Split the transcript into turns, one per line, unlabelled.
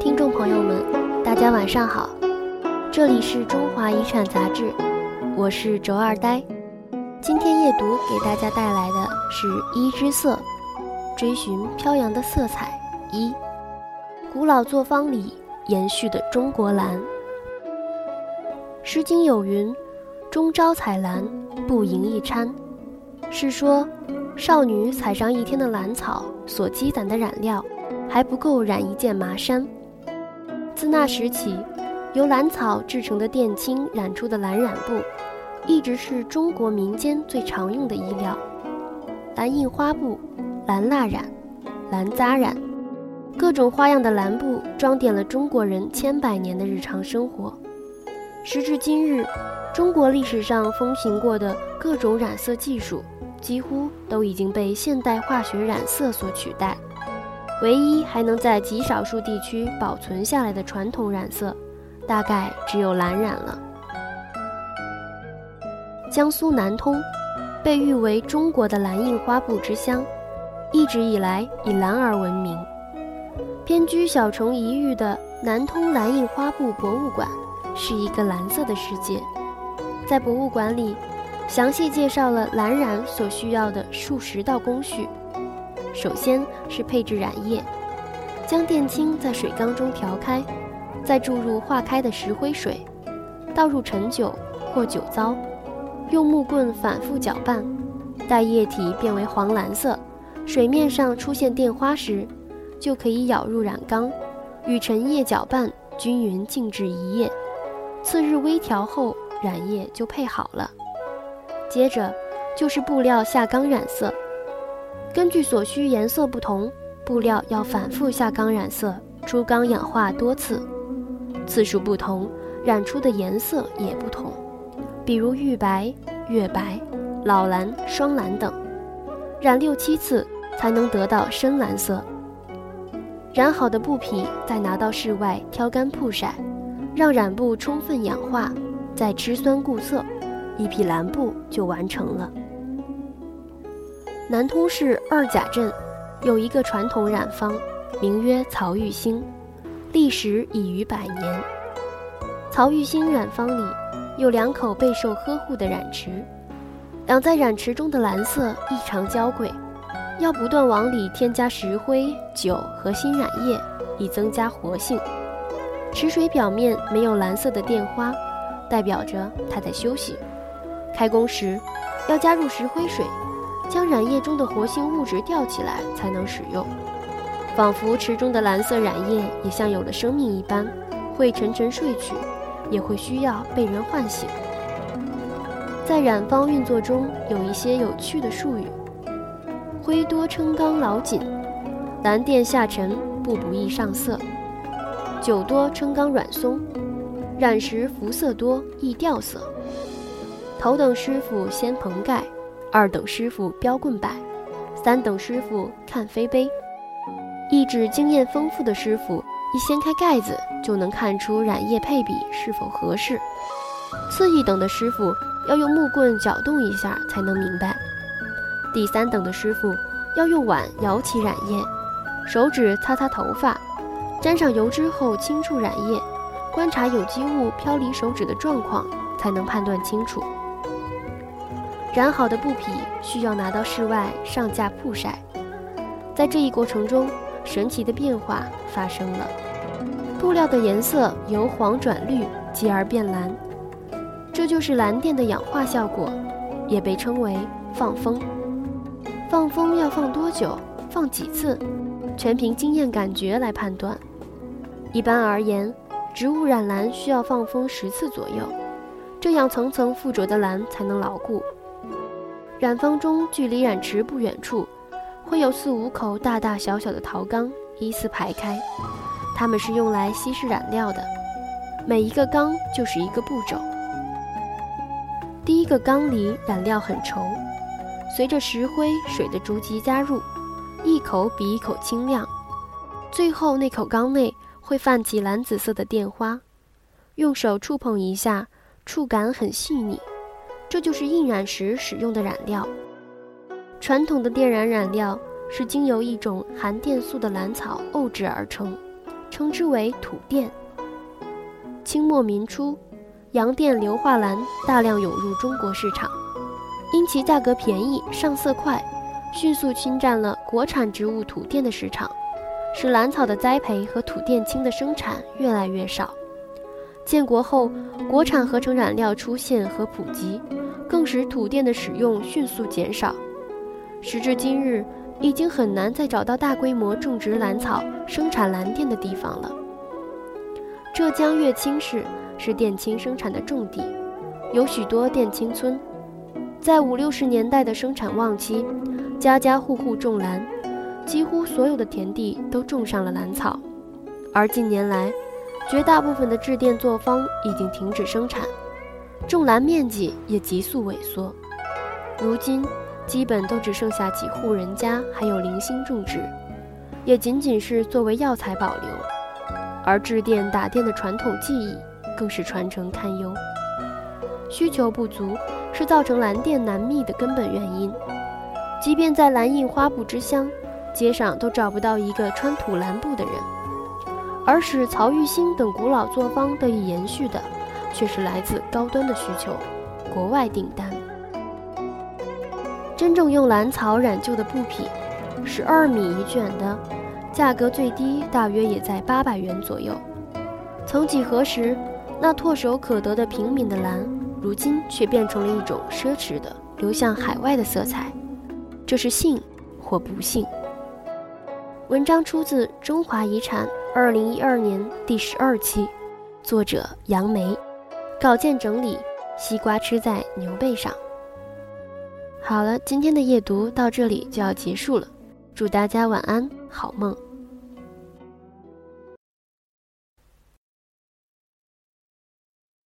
听众朋友们，大家晚上好，这里是中华遗产杂志，我是周二呆。今天夜读给大家带来的是一之色，追寻飘扬的色彩。一，古老作坊里延续的中国蓝。《诗经》有云：“中朝采兰，不盈一餐。”是说，少女采上一天的兰草所积攒的染料，还不够染一件麻衫。自那时起，由兰草制成的靛青染出的蓝染布。一直是中国民间最常用的衣料，蓝印花布、蓝蜡染、蓝扎染，各种花样的蓝布装点了中国人千百年的日常生活。时至今日，中国历史上风行过的各种染色技术，几乎都已经被现代化学染色所取代。唯一还能在极少数地区保存下来的传统染色，大概只有蓝染了。江苏南通被誉为中国的蓝印花布之乡，一直以来以蓝而闻名。偏居小城一隅的南通蓝印花布博物馆是一个蓝色的世界。在博物馆里，详细介绍了蓝染所需要的数十道工序。首先是配置染液，将靛青在水缸中调开，再注入化开的石灰水，倒入陈酒或酒糟。用木棍反复搅拌，待液体变为黄蓝色，水面上出现靛花时，就可以舀入染缸，与陈液搅拌均匀，静置一夜。次日微调后，染液就配好了。接着就是布料下缸染色，根据所需颜色不同，布料要反复下缸染色，出缸氧化多次，次数不同，染出的颜色也不同。比如玉白、月白、老蓝、双蓝等，染六七次才能得到深蓝色。染好的布匹再拿到室外挑干曝晒，让染布充分氧化，再吃酸固色，一匹蓝布就完成了。南通市二甲镇有一个传统染坊，名曰曹玉兴，历史已逾百年。曹玉兴染坊里。有两口备受呵护的染池，养在染池中的蓝色异常娇贵，要不断往里添加石灰、酒和新染液，以增加活性。池水表面没有蓝色的靛花，代表着它在休息。开工时，要加入石灰水，将染液中的活性物质吊起来才能使用。仿佛池中的蓝色染液也像有了生命一般，会沉沉睡去。也会需要被人唤醒。在染坊运作中，有一些有趣的术语：灰多撑缸老紧，蓝靛下沉布不易上色；酒多撑缸软松，染时浮色多易掉色。头等师傅掀棚盖，二等师傅标棍摆，三等师傅看飞杯。意指经验丰富的师傅。一掀开盖子，就能看出染液配比是否合适。次一等的师傅要用木棍搅动一下才能明白。第三等的师傅要用碗舀起染液，手指擦擦头发，沾上油脂后轻触染液，观察有机物飘离手指的状况，才能判断清楚。染好的布匹需要拿到室外上架曝晒，在这一过程中，神奇的变化发生了。布料的颜色由黄转绿，继而变蓝，这就是蓝靛的氧化效果，也被称为放风。放风要放多久，放几次，全凭经验感觉来判断。一般而言，植物染蓝需要放风十次左右，这样层层附着的蓝才能牢固。染坊中距离染池不远处，会有四五口大大小小的陶缸依次排开。它们是用来稀释染料的，每一个缸就是一个步骤。第一个缸里染料很稠，随着石灰水的逐级加入，一口比一口清亮。最后那口缸内会泛起蓝紫色的靛花，用手触碰一下，触感很细腻，这就是印染时使用的染料。传统的电染染料是经由一种含电素的蓝草沤制而成，称之为土电。清末民初，洋电硫化蓝大量涌入中国市场，因其价格便宜、上色快，迅速侵占了国产植物土电的市场，使蓝草的栽培和土电青的生产越来越少。建国后，国产合成染料出现和普及，更使土电的使用迅速减少。时至今日，已经很难再找到大规模种植蓝草、生产蓝靛的地方了。浙江乐清市是靛青生产的重地，有许多靛青村。在五六十年代的生产旺期，家家户户种蓝，几乎所有的田地都种上了蓝草。而近年来，绝大部分的制电作坊已经停止生产，种蓝面积也急速萎缩。如今，基本都只剩下几户人家还有零星种植，也仅仅是作为药材保留。而制电打电的传统技艺，更是传承堪忧。需求不足是造成蓝电难觅的根本原因。即便在蓝印花布之乡，街上都找不到一个穿土蓝布的人。而使曹玉兴等古老作坊得以延续的，却是来自高端的需求，国外订单。真正用蓝草染就的布匹，十二米一卷的，价格最低大约也在八百元左右。曾几何时，那唾手可得的平民的蓝，如今却变成了一种奢侈的流向海外的色彩。这是幸或不幸？文章出自《中华遗产》。二零一二年第十二期，作者杨梅，稿件整理：西瓜吃在牛背上。好了，今天的夜读到这里就要结束了，祝大家晚安，好梦。